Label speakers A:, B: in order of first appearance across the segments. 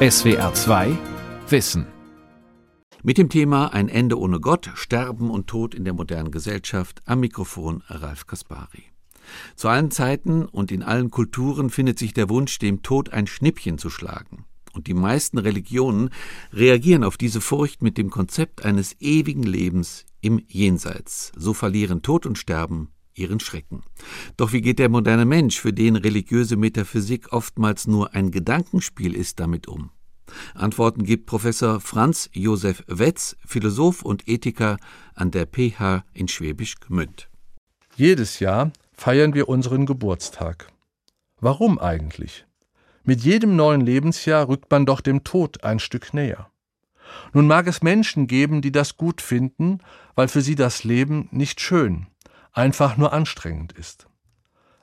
A: SWR 2 Wissen. Mit dem Thema Ein Ende ohne Gott, Sterben und Tod in der modernen Gesellschaft am Mikrofon Ralf Kaspari. Zu allen Zeiten und in allen Kulturen findet sich der Wunsch, dem Tod ein Schnippchen zu schlagen. Und die meisten Religionen reagieren auf diese Furcht mit dem Konzept eines ewigen Lebens im Jenseits. So verlieren Tod und Sterben ihren Schrecken. Doch wie geht der moderne Mensch, für den religiöse Metaphysik oftmals nur ein Gedankenspiel ist, damit um? Antworten gibt Professor Franz Josef Wetz, Philosoph und Ethiker an der PH in Schwäbisch Gmünd.
B: Jedes Jahr feiern wir unseren Geburtstag. Warum eigentlich? Mit jedem neuen Lebensjahr rückt man doch dem Tod ein Stück näher. Nun mag es Menschen geben, die das gut finden, weil für sie das Leben nicht schön, einfach nur anstrengend ist.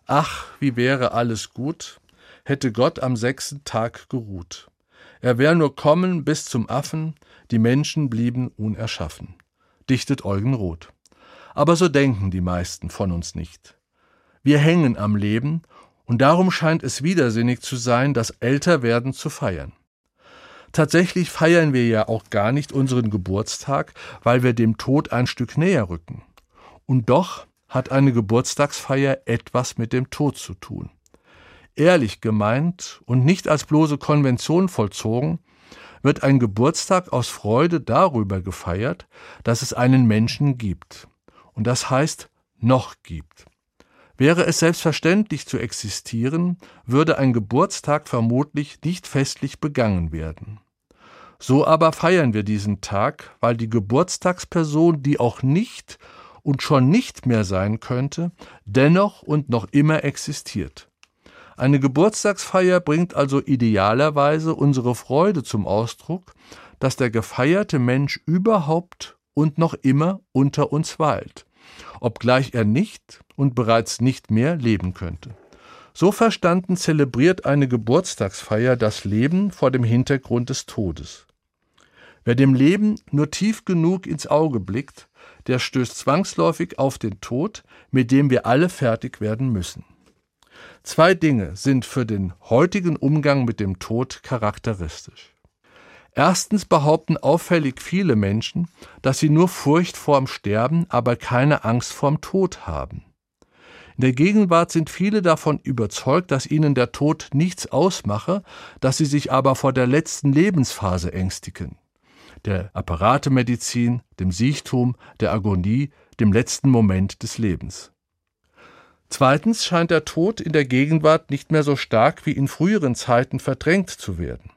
B: Ach, wie wäre alles gut, hätte Gott am sechsten Tag geruht. Er wär nur kommen bis zum Affen, die Menschen blieben unerschaffen, dichtet Eugen Roth. Aber so denken die meisten von uns nicht. Wir hängen am Leben, und darum scheint es widersinnig zu sein, das Älterwerden zu feiern. Tatsächlich feiern wir ja auch gar nicht unseren Geburtstag, weil wir dem Tod ein Stück näher rücken. Und doch hat eine Geburtstagsfeier etwas mit dem Tod zu tun. Ehrlich gemeint und nicht als bloße Konvention vollzogen, wird ein Geburtstag aus Freude darüber gefeiert, dass es einen Menschen gibt. Und das heißt noch gibt. Wäre es selbstverständlich zu existieren, würde ein Geburtstag vermutlich nicht festlich begangen werden. So aber feiern wir diesen Tag, weil die Geburtstagsperson, die auch nicht und schon nicht mehr sein könnte, dennoch und noch immer existiert. Eine Geburtstagsfeier bringt also idealerweise unsere Freude zum Ausdruck, dass der gefeierte Mensch überhaupt und noch immer unter uns weilt, obgleich er nicht und bereits nicht mehr leben könnte. So verstanden zelebriert eine Geburtstagsfeier das Leben vor dem Hintergrund des Todes. Wer dem Leben nur tief genug ins Auge blickt, der stößt zwangsläufig auf den Tod, mit dem wir alle fertig werden müssen. Zwei Dinge sind für den heutigen Umgang mit dem Tod charakteristisch. Erstens behaupten auffällig viele Menschen, dass sie nur Furcht vorm Sterben, aber keine Angst vorm Tod haben. In der Gegenwart sind viele davon überzeugt, dass ihnen der Tod nichts ausmache, dass sie sich aber vor der letzten Lebensphase ängstigen der Apparatemedizin, dem Siechtum, der Agonie, dem letzten Moment des Lebens. Zweitens scheint der Tod in der Gegenwart nicht mehr so stark wie in früheren Zeiten verdrängt zu werden.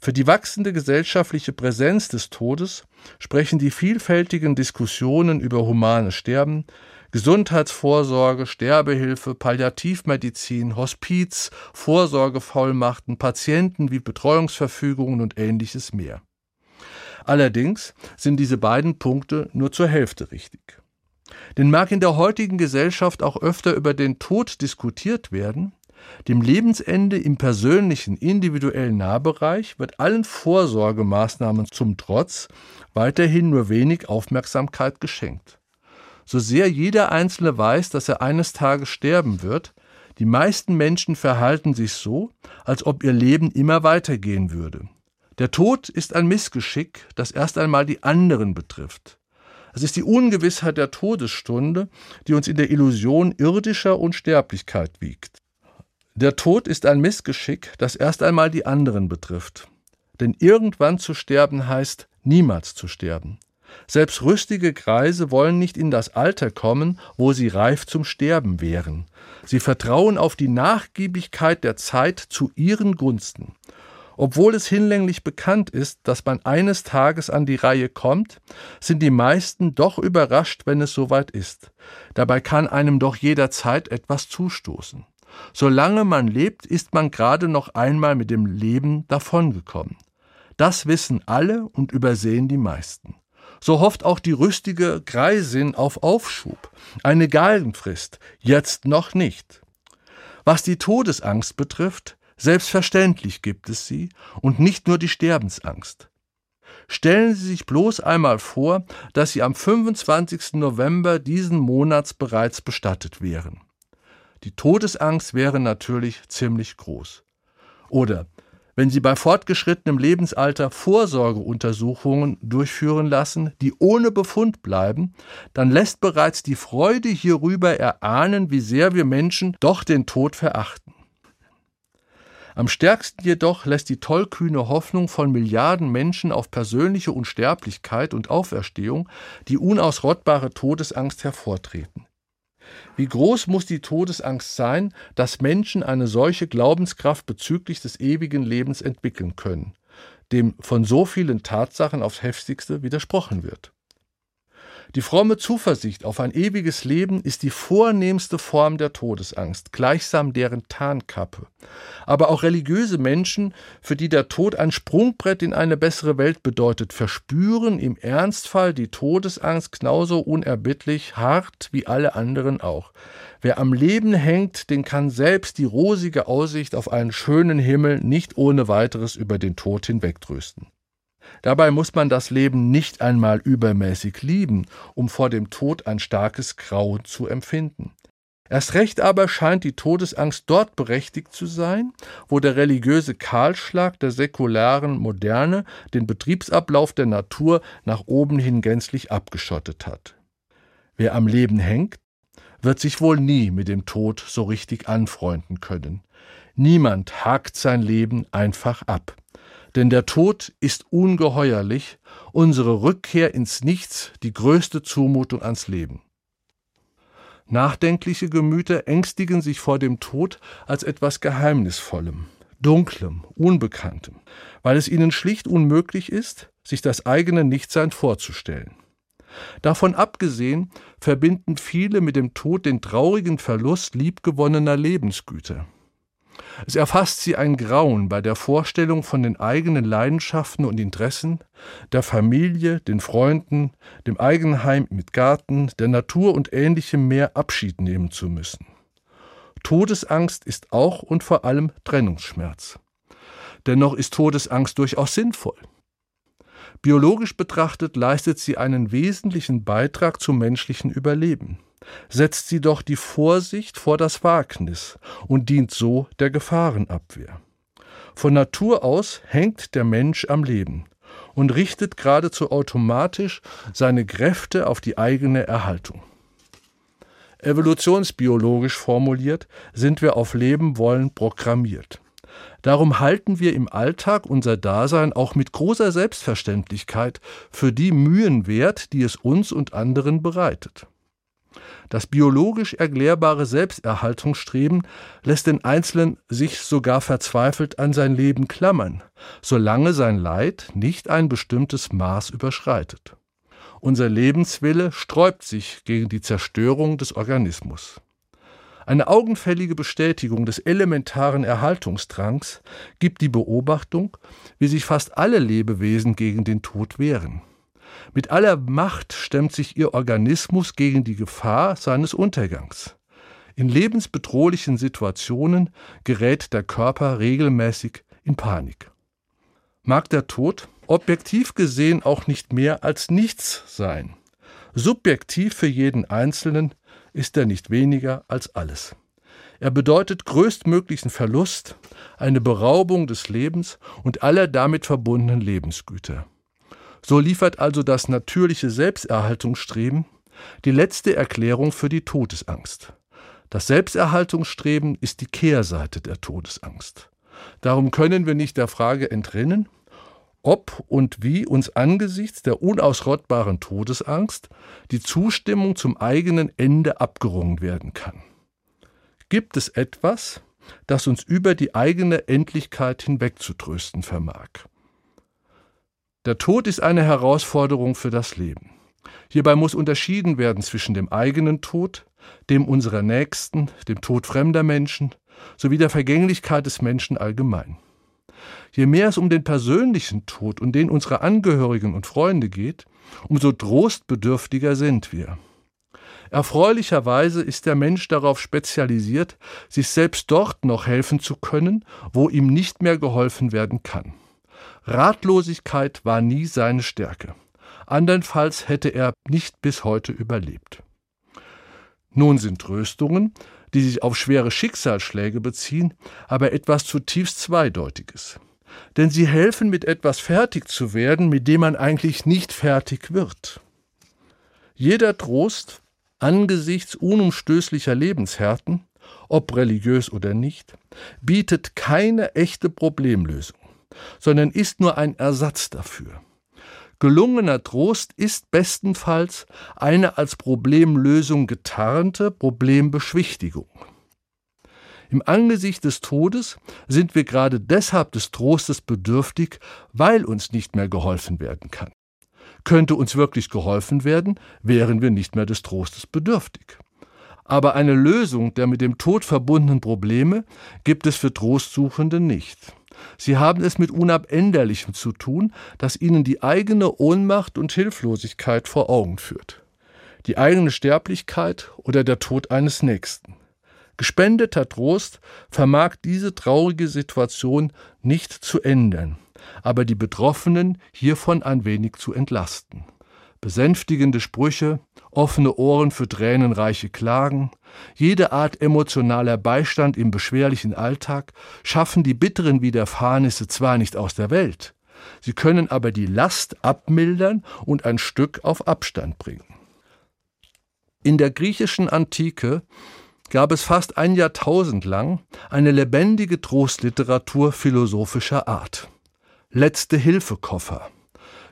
B: Für die wachsende gesellschaftliche Präsenz des Todes sprechen die vielfältigen Diskussionen über humanes Sterben, Gesundheitsvorsorge, Sterbehilfe, Palliativmedizin, Hospiz, Vorsorgevollmachten, Patienten wie Betreuungsverfügungen und ähnliches mehr. Allerdings sind diese beiden Punkte nur zur Hälfte richtig. Denn mag in der heutigen Gesellschaft auch öfter über den Tod diskutiert werden, dem Lebensende im persönlichen, individuellen Nahbereich wird allen Vorsorgemaßnahmen zum Trotz weiterhin nur wenig Aufmerksamkeit geschenkt. So sehr jeder Einzelne weiß, dass er eines Tages sterben wird, die meisten Menschen verhalten sich so, als ob ihr Leben immer weitergehen würde. Der Tod ist ein Missgeschick, das erst einmal die anderen betrifft. Es ist die Ungewissheit der Todesstunde, die uns in der Illusion irdischer Unsterblichkeit wiegt. Der Tod ist ein Missgeschick, das erst einmal die anderen betrifft. Denn irgendwann zu sterben heißt niemals zu sterben. Selbst rüstige Greise wollen nicht in das Alter kommen, wo sie reif zum Sterben wären. Sie vertrauen auf die Nachgiebigkeit der Zeit zu ihren Gunsten. Obwohl es hinlänglich bekannt ist, dass man eines Tages an die Reihe kommt, sind die meisten doch überrascht, wenn es soweit ist. Dabei kann einem doch jederzeit etwas zustoßen. Solange man lebt, ist man gerade noch einmal mit dem Leben davongekommen. Das wissen alle und übersehen die meisten. So hofft auch die rüstige Greisin auf Aufschub, eine Galgenfrist, jetzt noch nicht. Was die Todesangst betrifft, Selbstverständlich gibt es sie und nicht nur die Sterbensangst. Stellen Sie sich bloß einmal vor, dass Sie am 25. November diesen Monats bereits bestattet wären. Die Todesangst wäre natürlich ziemlich groß. Oder wenn sie bei fortgeschrittenem Lebensalter Vorsorgeuntersuchungen durchführen lassen, die ohne Befund bleiben, dann lässt bereits die Freude hierüber erahnen, wie sehr wir Menschen doch den Tod verachten. Am stärksten jedoch lässt die tollkühne Hoffnung von Milliarden Menschen auf persönliche Unsterblichkeit und Auferstehung die unausrottbare Todesangst hervortreten. Wie groß muss die Todesangst sein, dass Menschen eine solche Glaubenskraft bezüglich des ewigen Lebens entwickeln können, dem von so vielen Tatsachen aufs heftigste widersprochen wird? Die fromme Zuversicht auf ein ewiges Leben ist die vornehmste Form der Todesangst, gleichsam deren Tarnkappe. Aber auch religiöse Menschen, für die der Tod ein Sprungbrett in eine bessere Welt bedeutet, verspüren im Ernstfall die Todesangst genauso unerbittlich hart wie alle anderen auch. Wer am Leben hängt, den kann selbst die rosige Aussicht auf einen schönen Himmel nicht ohne weiteres über den Tod hinwegtrösten. Dabei muss man das Leben nicht einmal übermäßig lieben, um vor dem Tod ein starkes Grauen zu empfinden. Erst recht aber scheint die Todesangst dort berechtigt zu sein, wo der religiöse Kahlschlag der säkularen Moderne den Betriebsablauf der Natur nach oben hin gänzlich abgeschottet hat. Wer am Leben hängt, wird sich wohl nie mit dem Tod so richtig anfreunden können. Niemand hakt sein Leben einfach ab. Denn der Tod ist ungeheuerlich, unsere Rückkehr ins Nichts die größte Zumutung ans Leben. Nachdenkliche Gemüter ängstigen sich vor dem Tod als etwas Geheimnisvollem, Dunklem, Unbekanntem, weil es ihnen schlicht unmöglich ist, sich das eigene Nichtsein vorzustellen. Davon abgesehen verbinden viele mit dem Tod den traurigen Verlust liebgewonnener Lebensgüter. Es erfasst sie ein Grauen bei der Vorstellung von den eigenen Leidenschaften und Interessen, der Familie, den Freunden, dem Eigenheim mit Garten, der Natur und ähnlichem mehr Abschied nehmen zu müssen. Todesangst ist auch und vor allem Trennungsschmerz. Dennoch ist Todesangst durchaus sinnvoll. Biologisch betrachtet leistet sie einen wesentlichen Beitrag zum menschlichen Überleben setzt sie doch die Vorsicht vor das Wagnis und dient so der Gefahrenabwehr. Von Natur aus hängt der Mensch am Leben und richtet geradezu automatisch seine Kräfte auf die eigene Erhaltung. Evolutionsbiologisch formuliert sind wir auf Leben wollen programmiert. Darum halten wir im Alltag unser Dasein auch mit großer Selbstverständlichkeit für die Mühen wert, die es uns und anderen bereitet. Das biologisch erklärbare Selbsterhaltungsstreben lässt den Einzelnen sich sogar verzweifelt an sein Leben klammern, solange sein Leid nicht ein bestimmtes Maß überschreitet. Unser Lebenswille sträubt sich gegen die Zerstörung des Organismus. Eine augenfällige Bestätigung des elementaren Erhaltungsdrangs gibt die Beobachtung, wie sich fast alle Lebewesen gegen den Tod wehren. Mit aller Macht stemmt sich ihr Organismus gegen die Gefahr seines Untergangs. In lebensbedrohlichen Situationen gerät der Körper regelmäßig in Panik. Mag der Tod objektiv gesehen auch nicht mehr als nichts sein. Subjektiv für jeden Einzelnen ist er nicht weniger als alles. Er bedeutet größtmöglichen Verlust, eine Beraubung des Lebens und aller damit verbundenen Lebensgüter. So liefert also das natürliche Selbsterhaltungsstreben die letzte Erklärung für die Todesangst. Das Selbsterhaltungsstreben ist die Kehrseite der Todesangst. Darum können wir nicht der Frage entrinnen, ob und wie uns angesichts der unausrottbaren Todesangst die Zustimmung zum eigenen Ende abgerungen werden kann. Gibt es etwas, das uns über die eigene Endlichkeit hinwegzutrösten vermag? Der Tod ist eine Herausforderung für das Leben. Hierbei muss unterschieden werden zwischen dem eigenen Tod, dem unserer Nächsten, dem Tod fremder Menschen sowie der Vergänglichkeit des Menschen allgemein. Je mehr es um den persönlichen Tod und den unserer Angehörigen und Freunde geht, umso trostbedürftiger sind wir. Erfreulicherweise ist der Mensch darauf spezialisiert, sich selbst dort noch helfen zu können, wo ihm nicht mehr geholfen werden kann. Ratlosigkeit war nie seine Stärke. Andernfalls hätte er nicht bis heute überlebt. Nun sind Tröstungen, die sich auf schwere Schicksalsschläge beziehen, aber etwas zutiefst Zweideutiges. denn sie helfen mit etwas fertig zu werden, mit dem man eigentlich nicht fertig wird. Jeder Trost angesichts unumstößlicher Lebenshärten, ob religiös oder nicht, bietet keine echte Problemlösung, sondern ist nur ein Ersatz dafür. Gelungener Trost ist bestenfalls eine als Problemlösung getarnte Problembeschwichtigung. Im Angesicht des Todes sind wir gerade deshalb des Trostes bedürftig, weil uns nicht mehr geholfen werden kann. Könnte uns wirklich geholfen werden, wären wir nicht mehr des Trostes bedürftig. Aber eine Lösung der mit dem Tod verbundenen Probleme gibt es für Trostsuchende nicht. Sie haben es mit Unabänderlichem zu tun, das ihnen die eigene Ohnmacht und Hilflosigkeit vor Augen führt. Die eigene Sterblichkeit oder der Tod eines Nächsten. Gespendeter Trost vermag diese traurige Situation nicht zu ändern, aber die Betroffenen hiervon ein wenig zu entlasten. Besänftigende Sprüche, offene Ohren für tränenreiche Klagen, jede Art emotionaler Beistand im beschwerlichen Alltag schaffen die bitteren Widerfahrnisse zwar nicht aus der Welt, sie können aber die Last abmildern und ein Stück auf Abstand bringen. In der griechischen Antike gab es fast ein Jahrtausend lang eine lebendige Trostliteratur philosophischer Art. Letzte Hilfekoffer,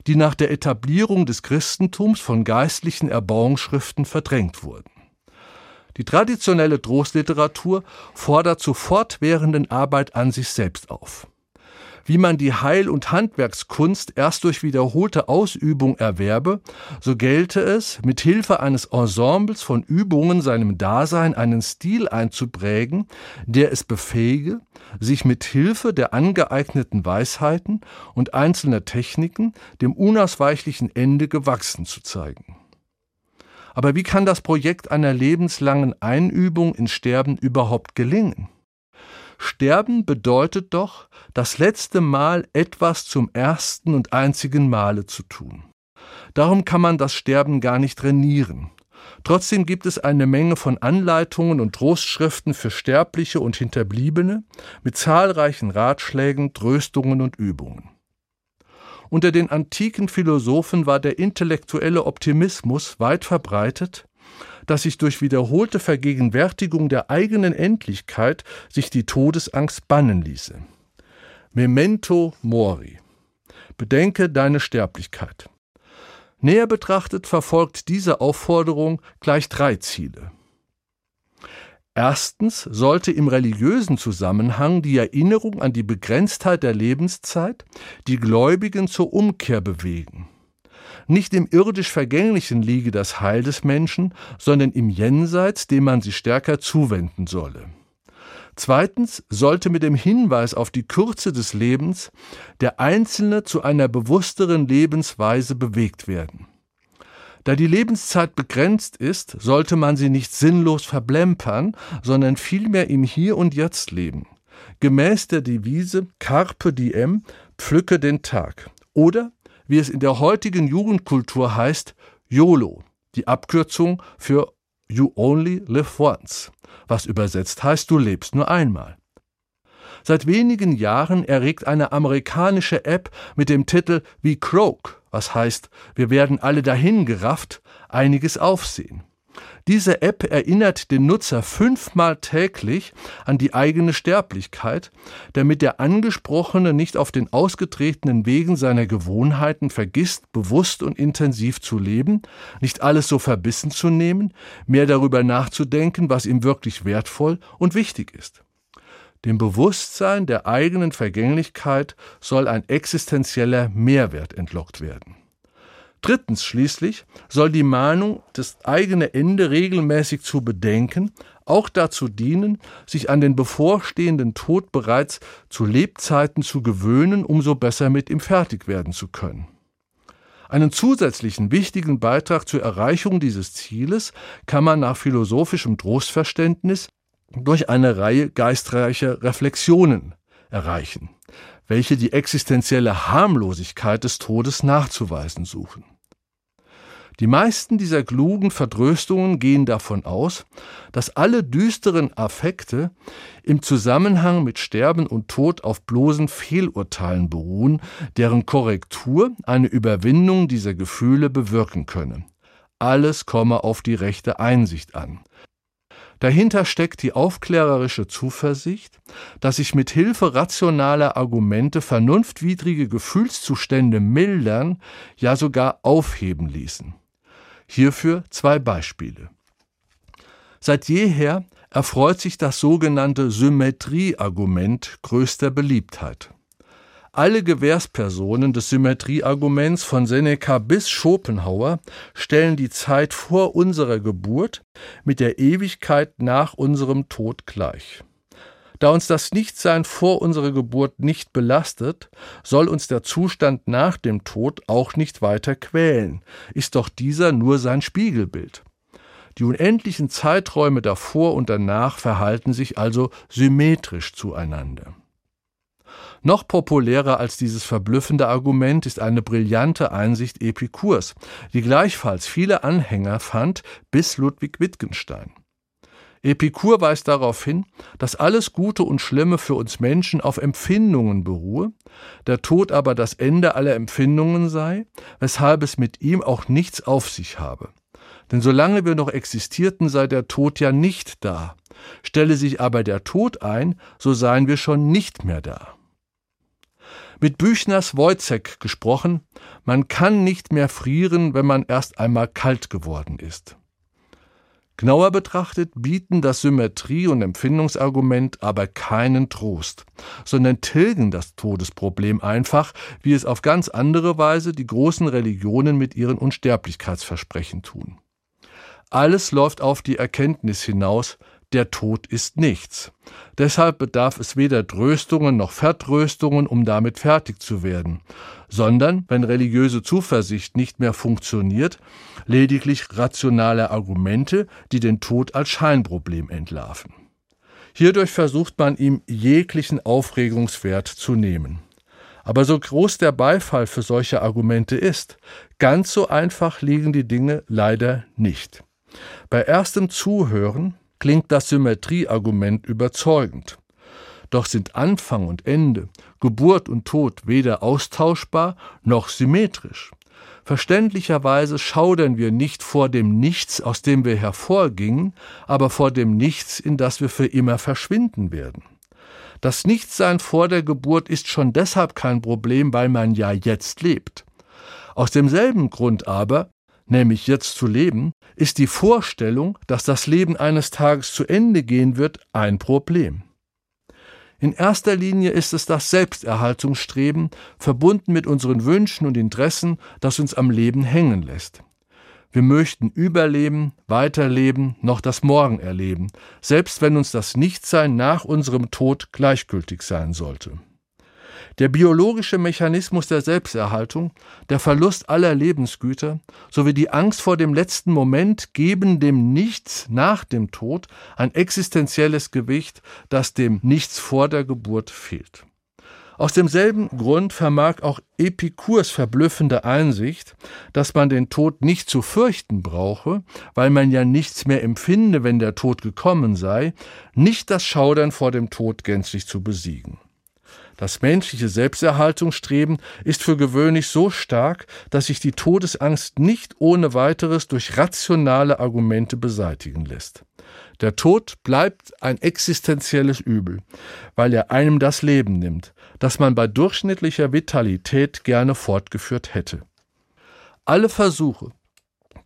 B: die nach der Etablierung des Christentums von geistlichen Erbauungsschriften verdrängt wurden. Die traditionelle Trostliteratur fordert zur fortwährenden Arbeit an sich selbst auf wie man die Heil- und Handwerkskunst erst durch wiederholte Ausübung erwerbe, so gelte es, mit Hilfe eines Ensembles von Übungen seinem Dasein einen Stil einzuprägen, der es befähige, sich mit Hilfe der angeeigneten Weisheiten und einzelner Techniken dem unausweichlichen Ende gewachsen zu zeigen. Aber wie kann das Projekt einer lebenslangen Einübung in Sterben überhaupt gelingen? Sterben bedeutet doch, das letzte Mal etwas zum ersten und einzigen Male zu tun. Darum kann man das Sterben gar nicht trainieren. Trotzdem gibt es eine Menge von Anleitungen und Trostschriften für Sterbliche und Hinterbliebene mit zahlreichen Ratschlägen, Tröstungen und Übungen. Unter den antiken Philosophen war der intellektuelle Optimismus weit verbreitet, dass sich durch wiederholte Vergegenwärtigung der eigenen Endlichkeit sich die Todesangst bannen ließe. Memento mori. Bedenke deine Sterblichkeit. Näher betrachtet verfolgt diese Aufforderung gleich drei Ziele. Erstens sollte im religiösen Zusammenhang die Erinnerung an die Begrenztheit der Lebenszeit die Gläubigen zur Umkehr bewegen. Nicht im irdisch Vergänglichen liege das Heil des Menschen, sondern im Jenseits, dem man sich stärker zuwenden solle. Zweitens sollte mit dem Hinweis auf die Kürze des Lebens der Einzelne zu einer bewussteren Lebensweise bewegt werden. Da die Lebenszeit begrenzt ist, sollte man sie nicht sinnlos verblempern, sondern vielmehr im Hier und Jetzt leben. Gemäß der Devise Carpe diem, pflücke den Tag. Oder wie es in der heutigen Jugendkultur heißt, YOLO, die Abkürzung für You Only Live Once, was übersetzt heißt, du lebst nur einmal. Seit wenigen Jahren erregt eine amerikanische App mit dem Titel We Croak, was heißt, wir werden alle dahin gerafft, einiges Aufsehen. Diese App erinnert den Nutzer fünfmal täglich an die eigene Sterblichkeit, damit der Angesprochene nicht auf den ausgetretenen Wegen seiner Gewohnheiten vergisst, bewusst und intensiv zu leben, nicht alles so verbissen zu nehmen, mehr darüber nachzudenken, was ihm wirklich wertvoll und wichtig ist. Dem Bewusstsein der eigenen Vergänglichkeit soll ein existenzieller Mehrwert entlockt werden. Drittens schließlich soll die Mahnung, das eigene Ende regelmäßig zu bedenken, auch dazu dienen, sich an den bevorstehenden Tod bereits zu Lebzeiten zu gewöhnen, umso besser mit ihm fertig werden zu können. Einen zusätzlichen wichtigen Beitrag zur Erreichung dieses Zieles kann man nach philosophischem Trostverständnis durch eine Reihe geistreicher Reflexionen erreichen, welche die existenzielle Harmlosigkeit des Todes nachzuweisen suchen. Die meisten dieser klugen Vertröstungen gehen davon aus, dass alle düsteren Affekte im Zusammenhang mit Sterben und Tod auf bloßen Fehlurteilen beruhen, deren Korrektur eine Überwindung dieser Gefühle bewirken könne. Alles komme auf die rechte Einsicht an. Dahinter steckt die aufklärerische Zuversicht, dass sich mit Hilfe rationaler Argumente vernunftwidrige Gefühlszustände mildern, ja sogar aufheben ließen. Hierfür zwei Beispiele. Seit jeher erfreut sich das sogenannte Symmetrieargument größter Beliebtheit. Alle Gewährspersonen des Symmetriearguments von Seneca bis Schopenhauer stellen die Zeit vor unserer Geburt mit der Ewigkeit nach unserem Tod gleich. Da uns das Nichtsein vor unserer Geburt nicht belastet, soll uns der Zustand nach dem Tod auch nicht weiter quälen, ist doch dieser nur sein Spiegelbild. Die unendlichen Zeiträume davor und danach verhalten sich also symmetrisch zueinander. Noch populärer als dieses verblüffende Argument ist eine brillante Einsicht Epikurs, die gleichfalls viele Anhänger fand bis Ludwig Wittgenstein. Epikur weist darauf hin, dass alles Gute und Schlimme für uns Menschen auf Empfindungen beruhe, der Tod aber das Ende aller Empfindungen sei, weshalb es mit ihm auch nichts auf sich habe. Denn solange wir noch existierten, sei der Tod ja nicht da. Stelle sich aber der Tod ein, so seien wir schon nicht mehr da. Mit Büchners Wojcek gesprochen, man kann nicht mehr frieren, wenn man erst einmal kalt geworden ist. Genauer betrachtet bieten das Symmetrie- und Empfindungsargument aber keinen Trost, sondern tilgen das Todesproblem einfach, wie es auf ganz andere Weise die großen Religionen mit ihren Unsterblichkeitsversprechen tun. Alles läuft auf die Erkenntnis hinaus, der Tod ist nichts. Deshalb bedarf es weder Tröstungen noch Vertröstungen, um damit fertig zu werden, sondern, wenn religiöse Zuversicht nicht mehr funktioniert, lediglich rationale Argumente, die den Tod als Scheinproblem entlarven. Hierdurch versucht man ihm jeglichen Aufregungswert zu nehmen. Aber so groß der Beifall für solche Argumente ist, ganz so einfach liegen die Dinge leider nicht. Bei erstem Zuhören klingt das Symmetrieargument überzeugend. Doch sind Anfang und Ende, Geburt und Tod weder austauschbar noch symmetrisch. Verständlicherweise schaudern wir nicht vor dem Nichts, aus dem wir hervorgingen, aber vor dem Nichts, in das wir für immer verschwinden werden. Das Nichtsein vor der Geburt ist schon deshalb kein Problem, weil man ja jetzt lebt. Aus demselben Grund aber nämlich jetzt zu leben, ist die Vorstellung, dass das Leben eines Tages zu Ende gehen wird, ein Problem. In erster Linie ist es das Selbsterhaltungsstreben, verbunden mit unseren Wünschen und Interessen, das uns am Leben hängen lässt. Wir möchten überleben, weiterleben, noch das Morgen erleben, selbst wenn uns das Nichtsein nach unserem Tod gleichgültig sein sollte. Der biologische Mechanismus der Selbsterhaltung, der Verlust aller Lebensgüter sowie die Angst vor dem letzten Moment geben dem Nichts nach dem Tod ein existenzielles Gewicht, das dem Nichts vor der Geburt fehlt. Aus demselben Grund vermag auch Epikurs verblüffende Einsicht, dass man den Tod nicht zu fürchten brauche, weil man ja nichts mehr empfinde, wenn der Tod gekommen sei, nicht das Schaudern vor dem Tod gänzlich zu besiegen. Das menschliche Selbsterhaltungsstreben ist für gewöhnlich so stark, dass sich die Todesangst nicht ohne weiteres durch rationale Argumente beseitigen lässt. Der Tod bleibt ein existenzielles Übel, weil er einem das Leben nimmt, das man bei durchschnittlicher Vitalität gerne fortgeführt hätte. Alle Versuche,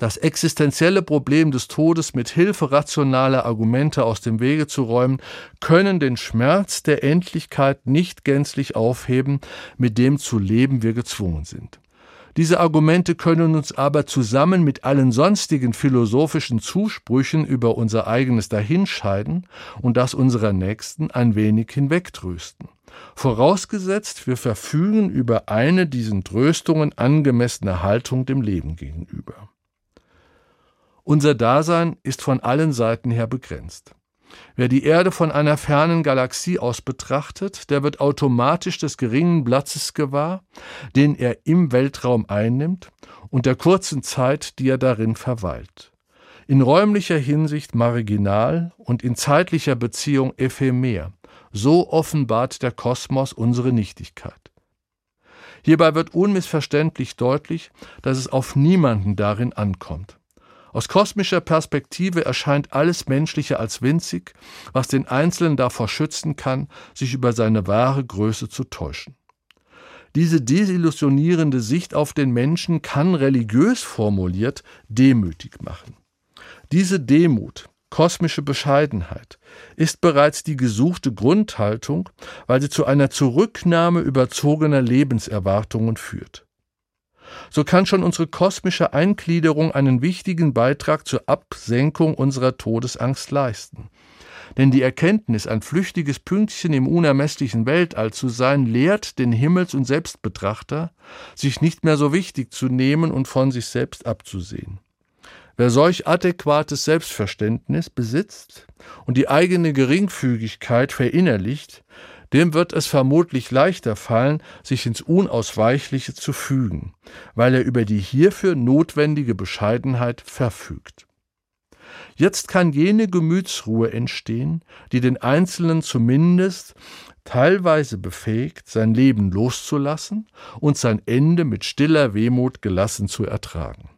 B: das existenzielle Problem des Todes mit Hilfe rationaler Argumente aus dem Wege zu räumen, können den Schmerz der Endlichkeit nicht gänzlich aufheben, mit dem zu leben wir gezwungen sind. Diese Argumente können uns aber zusammen mit allen sonstigen philosophischen Zusprüchen über unser eigenes Dahinscheiden und das unserer Nächsten ein wenig hinwegtrösten. Vorausgesetzt, wir verfügen über eine diesen Tröstungen angemessene Haltung dem Leben gegenüber. Unser Dasein ist von allen Seiten her begrenzt. Wer die Erde von einer fernen Galaxie aus betrachtet, der wird automatisch des geringen Platzes gewahr, den er im Weltraum einnimmt und der kurzen Zeit, die er darin verweilt. In räumlicher Hinsicht marginal und in zeitlicher Beziehung ephemer. So offenbart der Kosmos unsere Nichtigkeit. Hierbei wird unmissverständlich deutlich, dass es auf niemanden darin ankommt. Aus kosmischer Perspektive erscheint alles Menschliche als winzig, was den Einzelnen davor schützen kann, sich über seine wahre Größe zu täuschen. Diese desillusionierende Sicht auf den Menschen kann religiös formuliert demütig machen. Diese Demut, kosmische Bescheidenheit, ist bereits die gesuchte Grundhaltung, weil sie zu einer Zurücknahme überzogener Lebenserwartungen führt. So kann schon unsere kosmische Eingliederung einen wichtigen Beitrag zur Absenkung unserer Todesangst leisten. Denn die Erkenntnis, ein flüchtiges Pünktchen im unermesslichen Weltall zu sein, lehrt den Himmels- und Selbstbetrachter, sich nicht mehr so wichtig zu nehmen und von sich selbst abzusehen. Wer solch adäquates Selbstverständnis besitzt und die eigene Geringfügigkeit verinnerlicht, dem wird es vermutlich leichter fallen, sich ins Unausweichliche zu fügen, weil er über die hierfür notwendige Bescheidenheit verfügt. Jetzt kann jene Gemütsruhe entstehen, die den Einzelnen zumindest teilweise befähigt, sein Leben loszulassen und sein Ende mit stiller Wehmut gelassen zu ertragen.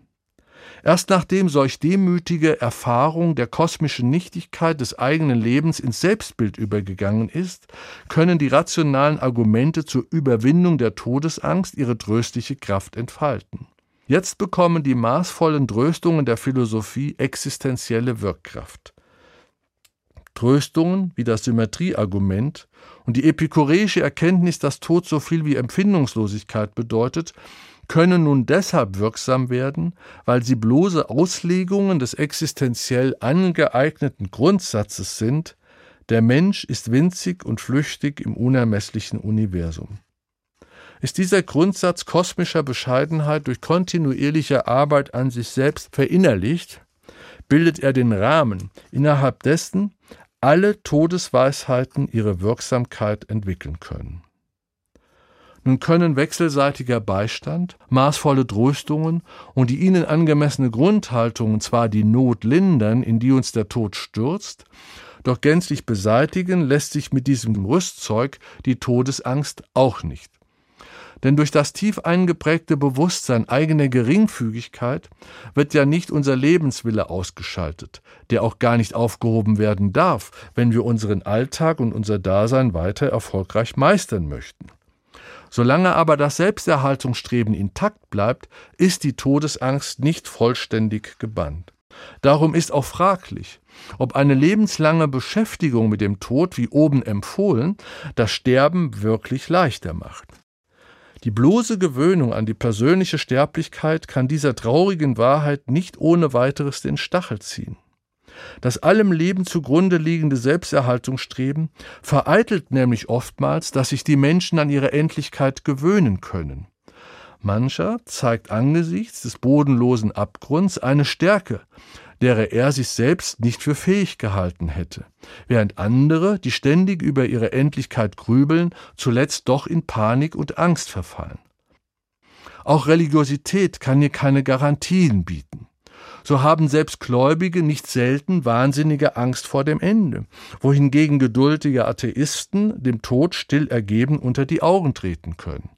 B: Erst nachdem solch demütige Erfahrung der kosmischen Nichtigkeit des eigenen Lebens ins Selbstbild übergegangen ist, können die rationalen Argumente zur Überwindung der Todesangst ihre tröstliche Kraft entfalten. Jetzt bekommen die maßvollen Tröstungen der Philosophie existenzielle Wirkkraft. Tröstungen wie das Symmetrieargument und die epikureische Erkenntnis, dass Tod so viel wie Empfindungslosigkeit bedeutet, können nun deshalb wirksam werden, weil sie bloße Auslegungen des existenziell angeeigneten Grundsatzes sind, der Mensch ist winzig und flüchtig im unermesslichen Universum. Ist dieser Grundsatz kosmischer Bescheidenheit durch kontinuierliche Arbeit an sich selbst verinnerlicht, bildet er den Rahmen, innerhalb dessen alle Todesweisheiten ihre Wirksamkeit entwickeln können. Nun können wechselseitiger Beistand, maßvolle Tröstungen und die ihnen angemessene Grundhaltung zwar die Not lindern, in die uns der Tod stürzt, doch gänzlich beseitigen lässt sich mit diesem Rüstzeug die Todesangst auch nicht. Denn durch das tief eingeprägte Bewusstsein eigener Geringfügigkeit wird ja nicht unser Lebenswille ausgeschaltet, der auch gar nicht aufgehoben werden darf, wenn wir unseren Alltag und unser Dasein weiter erfolgreich meistern möchten. Solange aber das Selbsterhaltungsstreben intakt bleibt, ist die Todesangst nicht vollständig gebannt. Darum ist auch fraglich, ob eine lebenslange Beschäftigung mit dem Tod, wie oben empfohlen, das Sterben wirklich leichter macht. Die bloße Gewöhnung an die persönliche Sterblichkeit kann dieser traurigen Wahrheit nicht ohne weiteres den Stachel ziehen. Das allem Leben zugrunde liegende Selbsterhaltungsstreben vereitelt nämlich oftmals, dass sich die Menschen an ihre Endlichkeit gewöhnen können. Mancher zeigt angesichts des bodenlosen Abgrunds eine Stärke, derer er sich selbst nicht für fähig gehalten hätte, während andere, die ständig über ihre Endlichkeit grübeln, zuletzt doch in Panik und Angst verfallen. Auch Religiosität kann hier keine Garantien bieten so haben selbst Gläubige nicht selten wahnsinnige Angst vor dem Ende, wohingegen geduldige Atheisten dem Tod still ergeben unter die Augen treten können.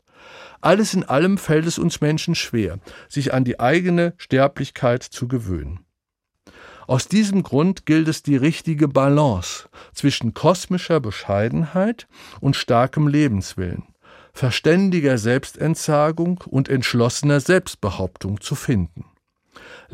B: Alles in allem fällt es uns Menschen schwer, sich an die eigene Sterblichkeit zu gewöhnen. Aus diesem Grund gilt es die richtige Balance zwischen kosmischer Bescheidenheit und starkem Lebenswillen, verständiger Selbstentsagung und entschlossener Selbstbehauptung zu finden.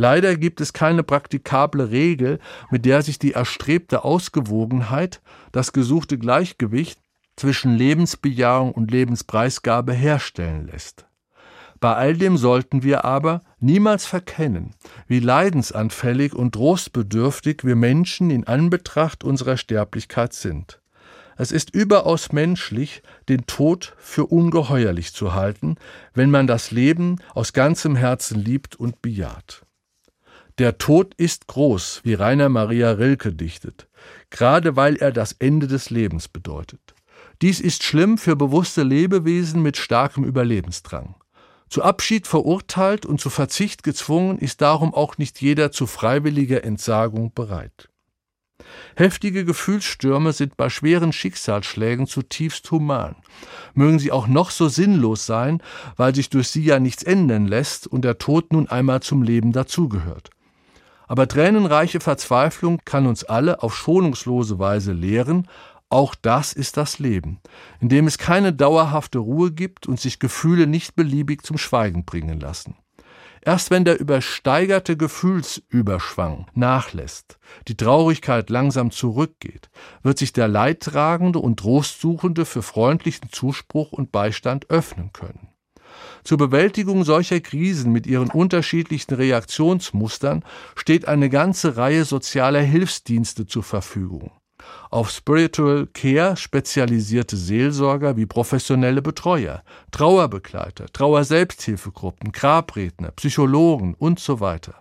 B: Leider gibt es keine praktikable Regel, mit der sich die erstrebte Ausgewogenheit, das gesuchte Gleichgewicht zwischen Lebensbejahung und Lebenspreisgabe herstellen lässt. Bei all dem sollten wir aber niemals verkennen, wie leidensanfällig und trostbedürftig wir Menschen in Anbetracht unserer Sterblichkeit sind. Es ist überaus menschlich, den Tod für ungeheuerlich zu halten, wenn man das Leben aus ganzem Herzen liebt und bejaht. Der Tod ist groß, wie Rainer Maria Rilke dichtet. gerade weil er das Ende des Lebens bedeutet. Dies ist schlimm für bewusste Lebewesen mit starkem Überlebensdrang. Zu Abschied verurteilt und zu Verzicht gezwungen ist darum auch nicht jeder zu freiwilliger Entsagung bereit. Heftige Gefühlsstürme sind bei schweren Schicksalsschlägen zutiefst human. Mögen sie auch noch so sinnlos sein, weil sich durch sie ja nichts ändern lässt und der Tod nun einmal zum Leben dazugehört. Aber tränenreiche Verzweiflung kann uns alle auf schonungslose Weise lehren, auch das ist das Leben, in dem es keine dauerhafte Ruhe gibt und sich Gefühle nicht beliebig zum Schweigen bringen lassen. Erst wenn der übersteigerte Gefühlsüberschwang nachlässt, die Traurigkeit langsam zurückgeht, wird sich der Leidtragende und Trostsuchende für freundlichen Zuspruch und Beistand öffnen können. Zur Bewältigung solcher Krisen mit ihren unterschiedlichen Reaktionsmustern steht eine ganze Reihe sozialer Hilfsdienste zur Verfügung auf Spiritual Care spezialisierte Seelsorger wie professionelle Betreuer, Trauerbegleiter, Trauerselbsthilfegruppen, Grabredner, Psychologen und so weiter.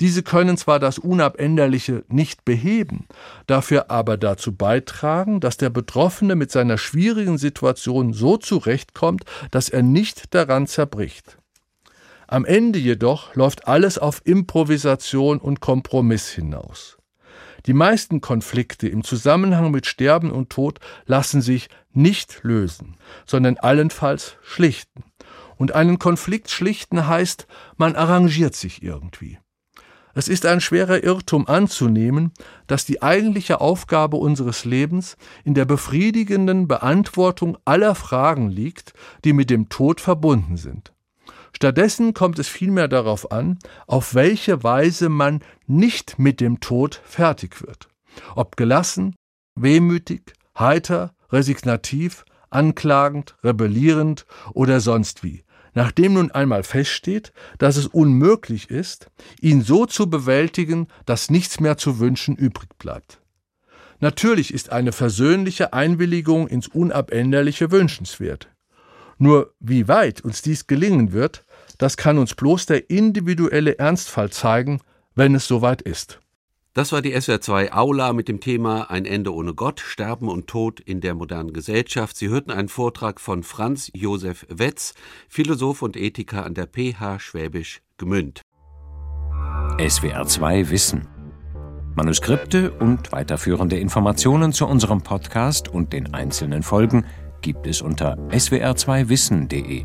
B: Diese können zwar das Unabänderliche nicht beheben, dafür aber dazu beitragen, dass der Betroffene mit seiner schwierigen Situation so zurechtkommt, dass er nicht daran zerbricht. Am Ende jedoch läuft alles auf Improvisation und Kompromiss hinaus. Die meisten Konflikte im Zusammenhang mit Sterben und Tod lassen sich nicht lösen, sondern allenfalls schlichten. Und einen Konflikt schlichten heißt, man arrangiert sich irgendwie. Es ist ein schwerer Irrtum anzunehmen, dass die eigentliche Aufgabe unseres Lebens in der befriedigenden Beantwortung aller Fragen liegt, die mit dem Tod verbunden sind. Stattdessen kommt es vielmehr darauf an, auf welche Weise man nicht mit dem Tod fertig wird. Ob gelassen, wehmütig, heiter, resignativ, anklagend, rebellierend oder sonst wie. Nachdem nun einmal feststeht, dass es unmöglich ist, ihn so zu bewältigen, dass nichts mehr zu wünschen übrig bleibt. Natürlich ist eine versöhnliche Einwilligung ins Unabänderliche wünschenswert. Nur wie weit uns dies gelingen wird, das kann uns bloß der individuelle Ernstfall zeigen, wenn es soweit ist.
A: Das war die SWR2 Aula mit dem Thema Ein Ende ohne Gott, Sterben und Tod in der modernen Gesellschaft. Sie hörten einen Vortrag von Franz Josef Wetz, Philosoph und Ethiker an der PH Schwäbisch Gmünd.
C: SWR2 Wissen. Manuskripte und weiterführende Informationen zu unserem Podcast und den einzelnen Folgen gibt es unter swr2wissen.de.